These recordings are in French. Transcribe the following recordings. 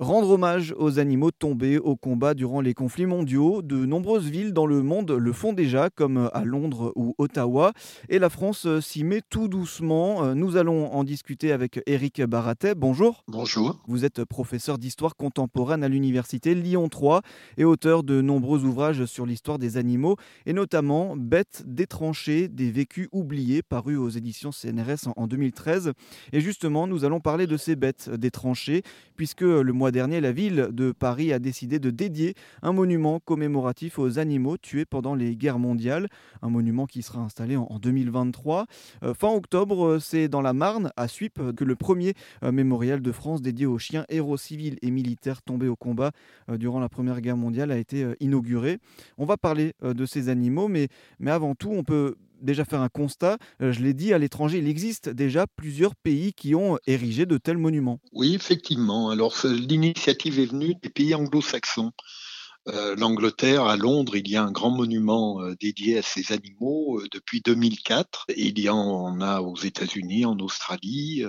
Rendre hommage aux animaux tombés au combat durant les conflits mondiaux, de nombreuses villes dans le monde le font déjà, comme à Londres ou Ottawa, et la France s'y met tout doucement. Nous allons en discuter avec Éric Baratet. Bonjour. Bonjour. Vous êtes professeur d'histoire contemporaine à l'université Lyon 3 et auteur de nombreux ouvrages sur l'histoire des animaux, et notamment Bêtes des tranchées, des vécus oubliés, paru aux éditions CNRS en 2013. Et justement, nous allons parler de ces bêtes des tranchées, puisque le mois dernier, la ville de Paris a décidé de dédier un monument commémoratif aux animaux tués pendant les guerres mondiales, un monument qui sera installé en 2023. Euh, fin octobre, euh, c'est dans la Marne, à Suip, que le premier euh, mémorial de France dédié aux chiens héros civils et militaires tombés au combat durant la Première Guerre mondiale a été inauguré. On va parler de ces animaux, mais, mais avant tout, on peut déjà faire un constat. Euh, je l'ai dit, à l'étranger, il existe déjà plusieurs pays qui ont érigé de tels monuments. Oui, effectivement. Alors, l'initiative est venue des pays anglo-saxons. Euh, L'Angleterre, à Londres, il y a un grand monument euh, dédié à ces animaux depuis 2004. il y en a aux États-Unis, en Australie.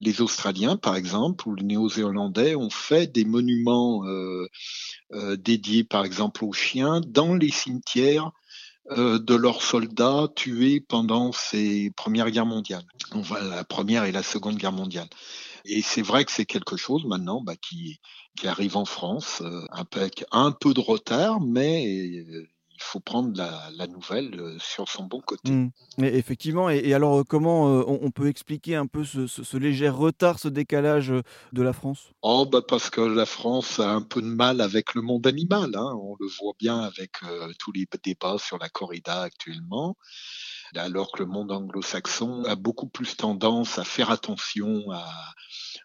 les Australiens, par exemple, ou les Néo-Zélandais ont fait des monuments dédiés, par exemple, aux chiens dans les cimetières euh, de leurs soldats tués pendant ces premières guerres mondiales, la première et la seconde guerre mondiale. Et c'est vrai que c'est quelque chose maintenant bah, qui, qui arrive en France, euh, avec un peu de retard, mais euh, faut prendre la, nouvelle euh, sur son bon côté. Mmh. effectivement, et, alors euh, comment euh, on, peut expliquer un peu ce, léger retard, ce décalage de la France? Oh, bah parce que la France a un peu de mal avec le monde animal. Hein. On le voit bien avec tous les débats sur la corrida actuellement alors que le monde anglo-saxon a beaucoup plus tendance à faire attention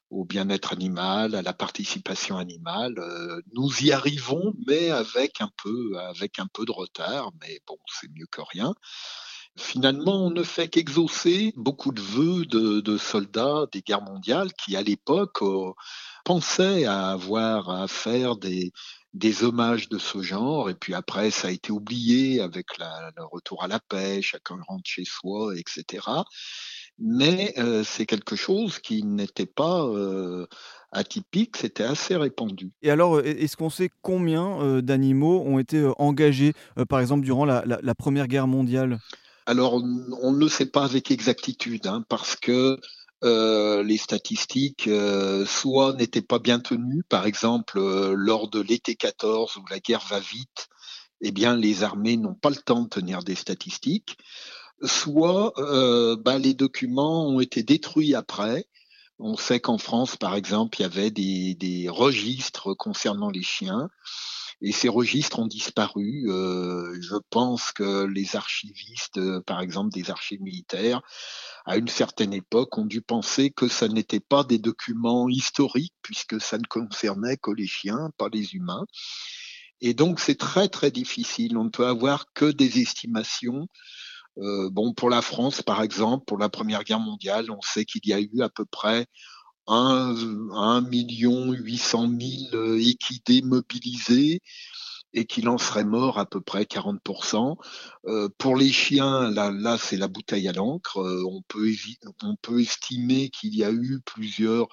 au bien-être animal, à la participation animale. Euh, nous y arrivons, mais avec un peu, avec un peu de retard, mais bon, c'est mieux que rien. Finalement, on ne fait qu'exaucer beaucoup de vœux de, soldats des guerres mondiales qui, à l'époque, euh, pensaient à avoir à faire des, des hommages de ce genre, et puis après, ça a été oublié avec le retour à la paix, chacun rentre chez soi, etc. Mais euh, c'est quelque chose qui n'était pas euh, atypique, c'était assez répandu. Et alors, euh, est-ce qu'on sait combien d'animaux ont été engagés, par exemple, durant la, Première Guerre mondiale? Alors, on ne le sait pas avec exactitude, hein, parce que euh, les statistiques euh, soit n'étaient pas bien tenues, par exemple euh, lors de l'été 14 où la guerre va vite, eh bien les armées n'ont pas le temps de tenir des statistiques, soit bah, les documents ont été détruits après. On sait qu'en France, par exemple, il y avait des, des registres concernant les chiens et ces registres ont disparu. Euh, je pense que les archivistes, euh, par exemple des archives militaires, à une certaine époque, ont dû penser que ça n'était pas des documents historiques, puisque ça ne concernait que les chiens, pas les humains. Et donc c'est très très difficile. On ne peut avoir que des estimations. Euh, bon, pour la France, par exemple, pour la Première Guerre mondiale, on sait qu'il y a eu à peu près 1, million 800 000 équidés mobilisés et qu'il en serait mort à peu près 40%. Euh, pour les chiens, là, c'est la bouteille à l'encre. Euh, on, peut, on peut estimer qu'il y a eu plusieurs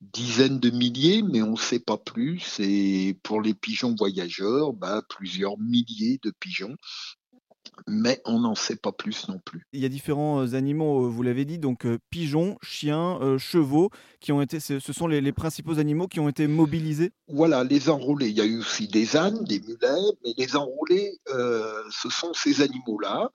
dizaines de milliers, mais on ne sait pas plus. Et pour les pigeons voyageurs, bah, plusieurs milliers de pigeons mais on n'en sait pas plus non plus. Il y a différents euh, animaux, euh, vous l'avez dit, donc euh, pigeons, chiens, chevaux, qui ont été, ce sont les, principaux animaux qui ont été mobilisés Voilà, les enrôlés. Il y a eu aussi des ânes, des mulets, mais les enrôlés, ce sont ces animaux-là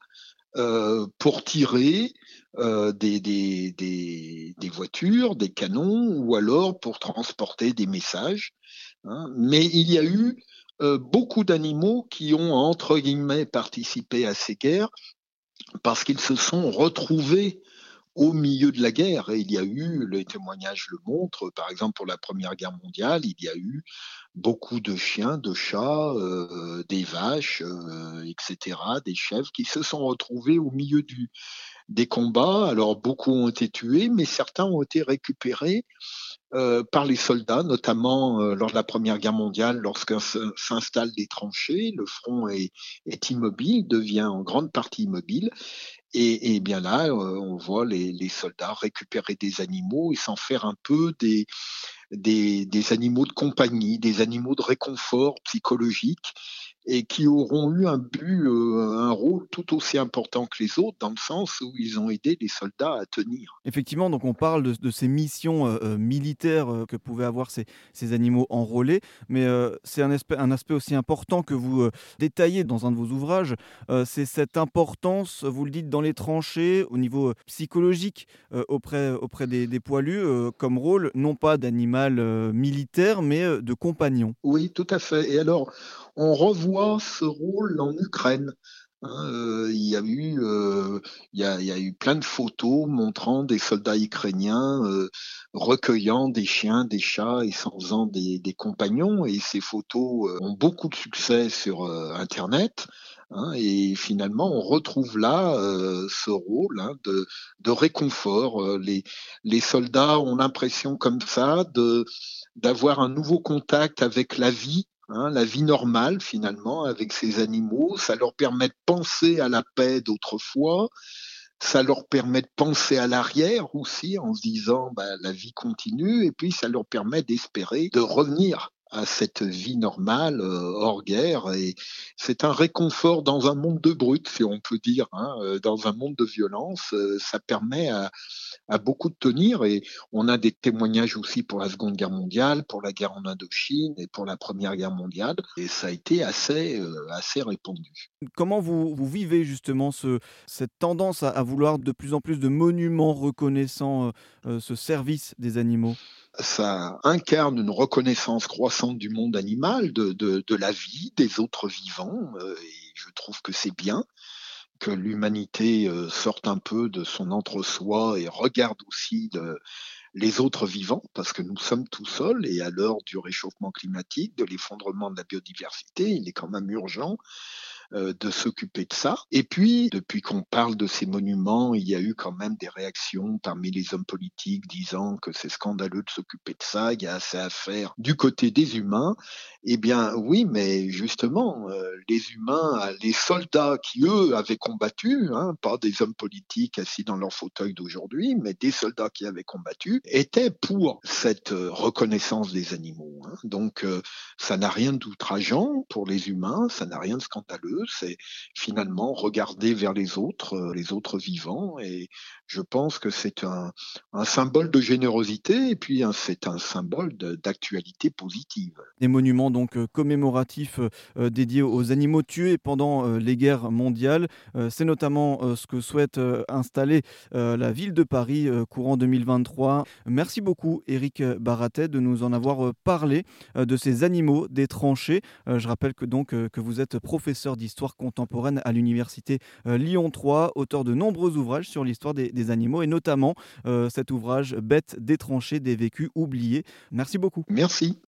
pour tirer des, des, des, voitures, des canons, ou alors pour transporter des messages. Hein. Mais il y a eu euh, beaucoup d'animaux qui ont, entre guillemets, participé à ces guerres parce qu'ils se sont retrouvés au milieu de la guerre. Et il y a eu, les témoignages le montrent, par exemple pour la Première Guerre mondiale, il y a eu beaucoup de chiens, de chats, euh, des vaches, euh, etc., des chèvres qui se sont retrouvés au milieu des combats. Alors beaucoup ont été tués, mais certains ont été récupérés euh, par les soldats, notamment lors de la Première Guerre mondiale, lorsqu'un s'installe des tranchées, le front est, immobile, devient en grande partie immobile. Et, bien là, on voit les, soldats récupérer des animaux et s'en faire un peu des, des, animaux de compagnie, des animaux de réconfort psychologique et qui auront eu un but, euh, un rôle tout aussi important que les autres, dans le sens où ils ont aidé les soldats à tenir. Effectivement, donc on parle de, ces missions euh, euh, militaires que pouvaient avoir ces, ces animaux enrôlés, mais c'est un aspect, un aspect aussi important que vous détaillez dans un de vos ouvrages, c'est cette importance, vous le dites, dans les tranchées, au niveau psychologique, auprès, auprès des, des poilus, comme rôle, non pas d'animal militaire, mais de compagnon. Oui, tout à fait. Et alors, on revoit ce rôle en Ukraine. Hein, euh, il, y a eu, euh, y a, y a, eu plein de photos montrant des soldats ukrainiens euh, recueillant des chiens, des chats et s'en faisant des, des, compagnons. Et ces photos ont beaucoup de succès sur Internet. Hein, et finalement, on retrouve là ce rôle hein, de, de, réconfort. Les, les soldats ont l'impression comme ça d'avoir un nouveau contact avec la vie Hein, la vie normale finalement avec ces animaux. Ça leur permet de penser à la paix d'autrefois. Ça leur permet de penser à l'arrière aussi en se disant bah, la vie continue et puis ça leur permet d'espérer de revenir à cette vie normale euh, hors guerre et c'est un réconfort dans un monde de brut si on peut dire hein, euh, dans un monde de violence euh, ça permet à, beaucoup de tenir et on a des témoignages aussi pour la seconde guerre mondiale pour la guerre en Indochine et pour la première guerre mondiale et ça a été assez assez répandu. Comment vous, vous vivez justement ce, cette tendance à, vouloir de plus en plus de monuments reconnaissant ce service des animaux? Ça incarne une reconnaissance croissante du monde animal, de, la vie, des autres vivants, euh, et je trouve que c'est bien que l'humanité euh, sorte un peu de son entre-soi et regarde aussi les autres vivants, parce que nous sommes tout seuls, et à l'heure du réchauffement climatique, de l'effondrement de la biodiversité, il est quand même urgent de s'occuper de ça. Et puis, depuis qu'on parle de ces monuments, il y a eu quand même des réactions parmi les hommes politiques disant que c'est scandaleux de s'occuper de ça, il y a assez à faire du côté des humains. Eh bien, oui, mais justement, euh, les humains, les soldats qui, eux, avaient combattu, hein, pas des hommes politiques assis dans leur fauteuil d'aujourd'hui, mais des soldats qui avaient combattu, étaient pour cette euh, reconnaissance des animaux. Hein. Donc, ça n'a rien d'outrageant pour les humains, ça n'a rien de scandaleux c'est finalement regarder vers les autres, euh, les autres vivants. Et je pense que c'est un, symbole de générosité et puis c'est un symbole d'actualité positive. Des monuments donc euh, commémoratifs euh, dédiés aux animaux tués pendant les guerres mondiales. C'est notamment ce que souhaite installer la ville de Paris courant 2023. Merci beaucoup Eric Baratet de nous en avoir parlé de ces animaux des tranchées. Je rappelle que donc que vous êtes professeur d'histoire histoire contemporaine à l'université euh, Lyon 3, auteur de nombreux ouvrages sur l'histoire des, animaux et notamment euh, cet ouvrage Bêtes détranchées des vécus oubliés. Merci beaucoup. Merci.